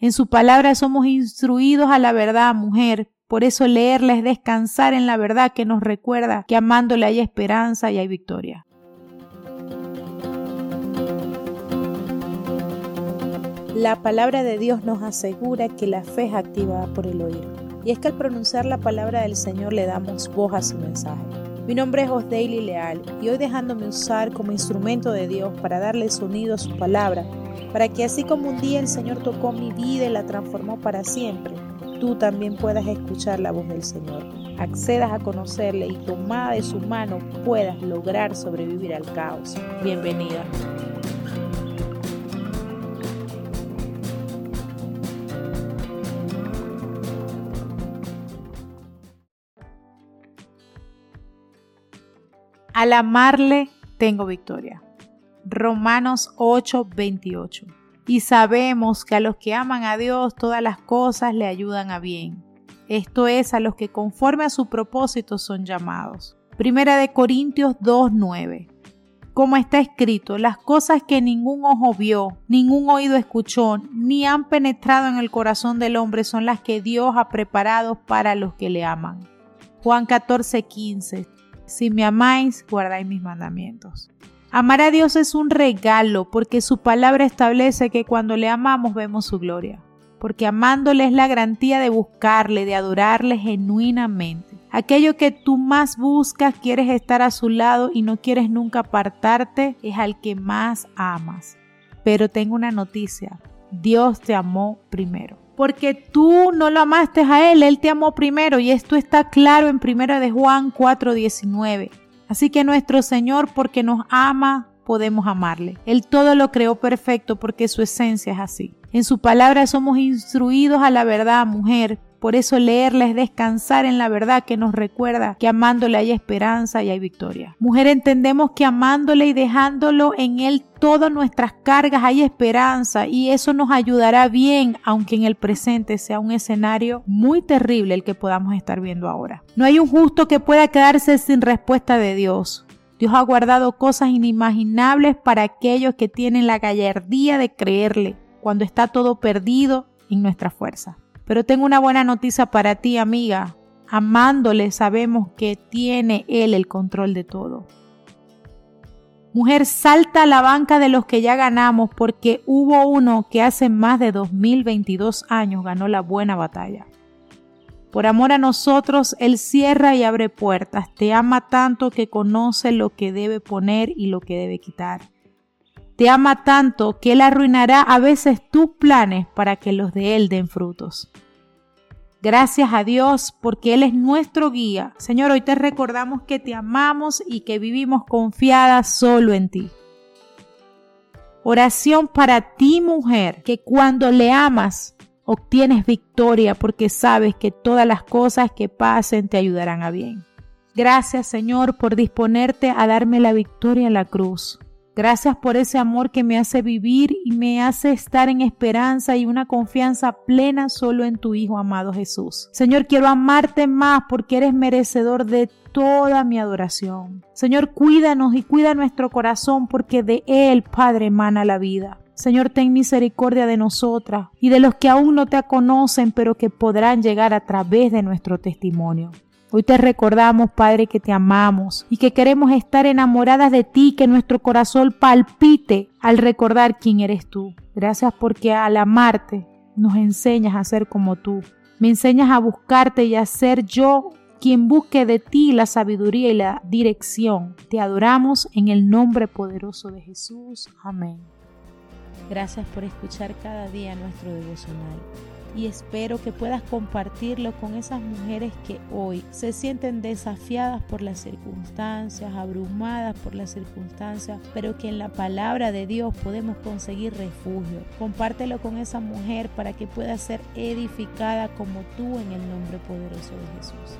En su palabra somos instruidos a la verdad, mujer. Por eso leerla es descansar en la verdad que nos recuerda que amándole hay esperanza y hay victoria. La palabra de Dios nos asegura que la fe es activada por el oír. Y es que al pronunciar la palabra del Señor le damos voz a su mensaje. Mi nombre es Osdaily Leal y hoy dejándome usar como instrumento de Dios para darle sonido a su palabra, para que así como un día el Señor tocó mi vida y la transformó para siempre, tú también puedas escuchar la voz del Señor, accedas a conocerle y tomada de su mano puedas lograr sobrevivir al caos. Bienvenida. Al amarle tengo victoria. Romanos 8:28. Y sabemos que a los que aman a Dios todas las cosas le ayudan a bien. Esto es a los que conforme a su propósito son llamados. Primera de Corintios 2:9. Como está escrito, las cosas que ningún ojo vio, ningún oído escuchó, ni han penetrado en el corazón del hombre son las que Dios ha preparado para los que le aman. Juan 14:15 si me amáis, guardáis mis mandamientos. Amar a Dios es un regalo porque su palabra establece que cuando le amamos vemos su gloria. Porque amándole es la garantía de buscarle, de adorarle genuinamente. Aquello que tú más buscas, quieres estar a su lado y no quieres nunca apartarte, es al que más amas. Pero tengo una noticia, Dios te amó primero porque tú no lo amaste a Él, Él te amó primero y esto está claro en 1 de Juan 4:19. Así que nuestro Señor, porque nos ama, podemos amarle. Él todo lo creó perfecto porque su esencia es así. En su palabra somos instruidos a la verdad, mujer, por eso leerla es descansar en la verdad que nos recuerda que amándole hay esperanza y hay victoria. Mujer, entendemos que amándole y dejándolo en Él todas nuestras cargas hay esperanza y eso nos ayudará bien, aunque en el presente sea un escenario muy terrible el que podamos estar viendo ahora. No hay un justo que pueda quedarse sin respuesta de Dios. Dios ha guardado cosas inimaginables para aquellos que tienen la gallardía de creerle cuando está todo perdido en nuestra fuerza. Pero tengo una buena noticia para ti, amiga. Amándole sabemos que tiene Él el control de todo. Mujer, salta a la banca de los que ya ganamos porque hubo uno que hace más de 2022 años ganó la buena batalla. Por amor a nosotros, Él cierra y abre puertas. Te ama tanto que conoce lo que debe poner y lo que debe quitar. Te ama tanto que Él arruinará a veces tus planes para que los de Él den frutos. Gracias a Dios porque Él es nuestro guía. Señor, hoy te recordamos que te amamos y que vivimos confiadas solo en ti. Oración para ti, mujer, que cuando le amas obtienes victoria porque sabes que todas las cosas que pasen te ayudarán a bien. Gracias, Señor, por disponerte a darme la victoria en la cruz. Gracias por ese amor que me hace vivir y me hace estar en esperanza y una confianza plena solo en tu Hijo amado Jesús. Señor, quiero amarte más porque eres merecedor de toda mi adoración. Señor, cuídanos y cuida nuestro corazón porque de Él, Padre, emana la vida. Señor, ten misericordia de nosotras y de los que aún no te conocen, pero que podrán llegar a través de nuestro testimonio. Hoy te recordamos, Padre, que te amamos y que queremos estar enamoradas de ti, que nuestro corazón palpite al recordar quién eres tú. Gracias porque al amarte nos enseñas a ser como tú. Me enseñas a buscarte y a ser yo quien busque de ti la sabiduría y la dirección. Te adoramos en el nombre poderoso de Jesús. Amén. Gracias por escuchar cada día nuestro devocional y espero que puedas compartirlo con esas mujeres que hoy se sienten desafiadas por las circunstancias, abrumadas por las circunstancias, pero que en la palabra de Dios podemos conseguir refugio. Compártelo con esa mujer para que pueda ser edificada como tú en el nombre poderoso de Jesús.